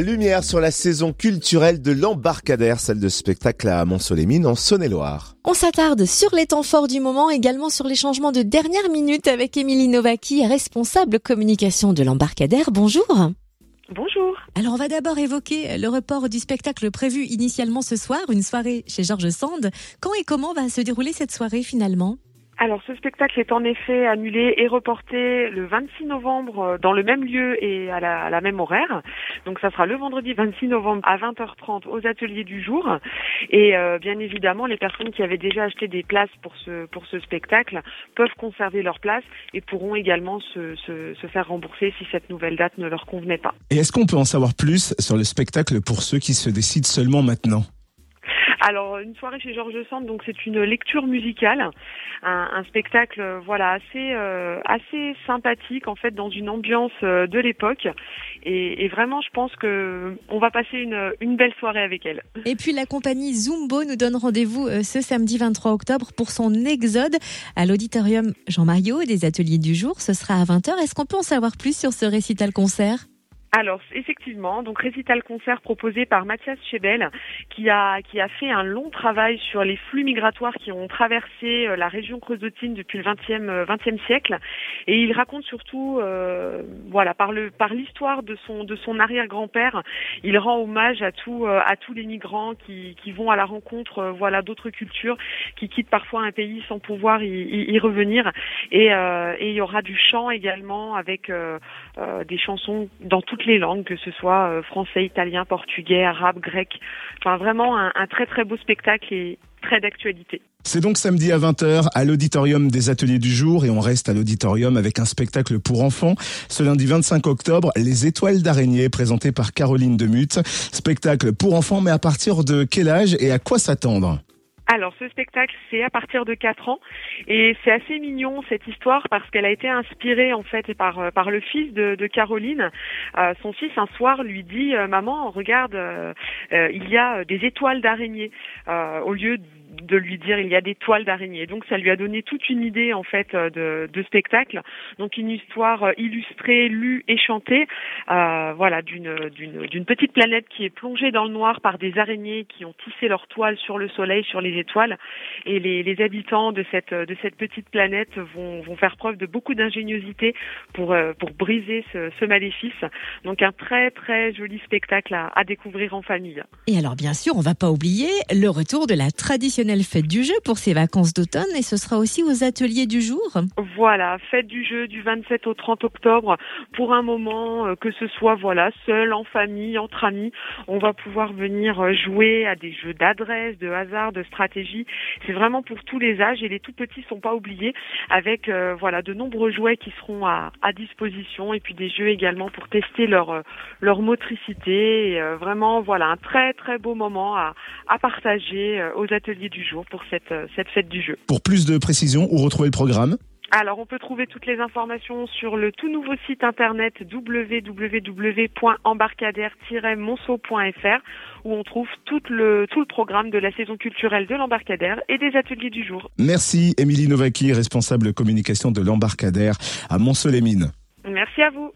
Lumière sur la saison culturelle de l'embarcadère, celle de spectacle à Mont-Solémine en Saône-et-Loire. On s'attarde sur les temps forts du moment, également sur les changements de dernière minute avec Émilie Novaki, responsable communication de l'embarcadère. Bonjour. Bonjour. Alors on va d'abord évoquer le report du spectacle prévu initialement ce soir, une soirée chez Georges Sand. Quand et comment va se dérouler cette soirée finalement? Alors ce spectacle est en effet annulé et reporté le 26 novembre euh, dans le même lieu et à la, même horaire. Donc ça sera le vendredi 26 novembre à 20h30 aux ateliers du jour. Et euh, bien évidemment, les personnes qui avaient déjà acheté des places pour ce, pour ce spectacle peuvent conserver leur place et pourront également se, se, se faire rembourser si cette nouvelle date ne leur convenait pas. Et est-ce qu'on peut en savoir plus sur le spectacle pour ceux qui se décident seulement maintenant? Alors une soirée chez Georges Sand, donc c'est une lecture musicale, un, spectacle euh, voilà assez euh, assez sympathique en fait dans une ambiance euh, de l'époque et, vraiment je pense que on va passer une, une belle soirée avec elle. Et puis la compagnie Zumbo nous donne rendez-vous ce samedi 23 octobre pour son exode à l'auditorium Jean Mario des ateliers du jour. Ce sera à 20h. Est-ce qu'on peut en savoir plus sur ce récital concert? Alors effectivement, donc récital concert proposé par Mathias Chebel qui a qui a fait un long travail sur les flux migratoires qui ont traversé euh, la région creusotine depuis le 20e 20e euh, siècle. Et il raconte surtout euh, voilà par le par l'histoire de son de son arrière-grand-père, il rend hommage à tout à tous les migrants qui qui vont à la rencontre voilà d'autres cultures qui quittent parfois un pays sans pouvoir y, y, revenir. Et et il y aura du chant également avec des chansons dans toutes les langues, que ce soit euh, français, italien, portugais, arabe, grec. Enfin, vraiment un, très très beau spectacle et très d'actualité. C'est donc samedi à 20h à l'auditorium des ateliers du jour et on reste à l'auditorium avec un spectacle pour enfants. Ce lundi 25 octobre, Les étoiles d'araignée présenté par Caroline Demut. Spectacle pour enfants mais à partir de quel âge et à quoi s'attendre? Alors ce spectacle c'est à partir de 4 ans et c'est assez mignon cette histoire parce qu'elle a été inspirée en fait par euh, par le fils de, de Caroline. Euh, son fils un soir lui dit euh, maman regarde il y a des étoiles d'araignée au lieu de lui dire il y a des toiles d'araignée. Donc ça lui a donné toute une idée en fait euh, de, de spectacle. Donc une histoire euh, illustrée, lue et chantée, euh, voilà d'une d'une petite planète qui est plongée dans le noir par des araignées qui ont tissé leurs toiles sur le soleil, sur les étoiles. Et les, les habitants de cette de cette petite planète vont vont faire preuve de beaucoup d'ingéniosité pour pour briser ce, ce, maléfice. Donc un très très joli spectacle à, à découvrir en famille. Et alors bien sûr, on va pas oublier le retour de la tradition fête du jeu pour ces vacances d'automne et ce sera aussi aux ateliers du jour. Voilà, fête du jeu du 27 au 30 octobre pour un moment euh, que ce soit voilà seul, en famille, entre amis, on va pouvoir venir euh, jouer à des jeux d'adresse, de hasard, de stratégie. C'est vraiment pour tous les âges et les tout petits sont pas oubliés avec euh, voilà de nombreux jouets qui seront à, disposition et puis des jeux également pour tester leur leur motricité. Et, vraiment voilà un très très beau moment à, partager aux ateliers du jour pour cette, euh, cette fête du jeu. Pour plus de précisions, où retrouver le programme? Alors, on peut trouver toutes les informations sur le tout nouveau site internet www.embarcadère-monceau.fr où on trouve tout le, tout le programme de la saison culturelle de l'embarcadère et des ateliers du jour. Merci, Émilie Novaki, responsable communication de l'embarcadère à Monceau-les-Mines. Merci à vous.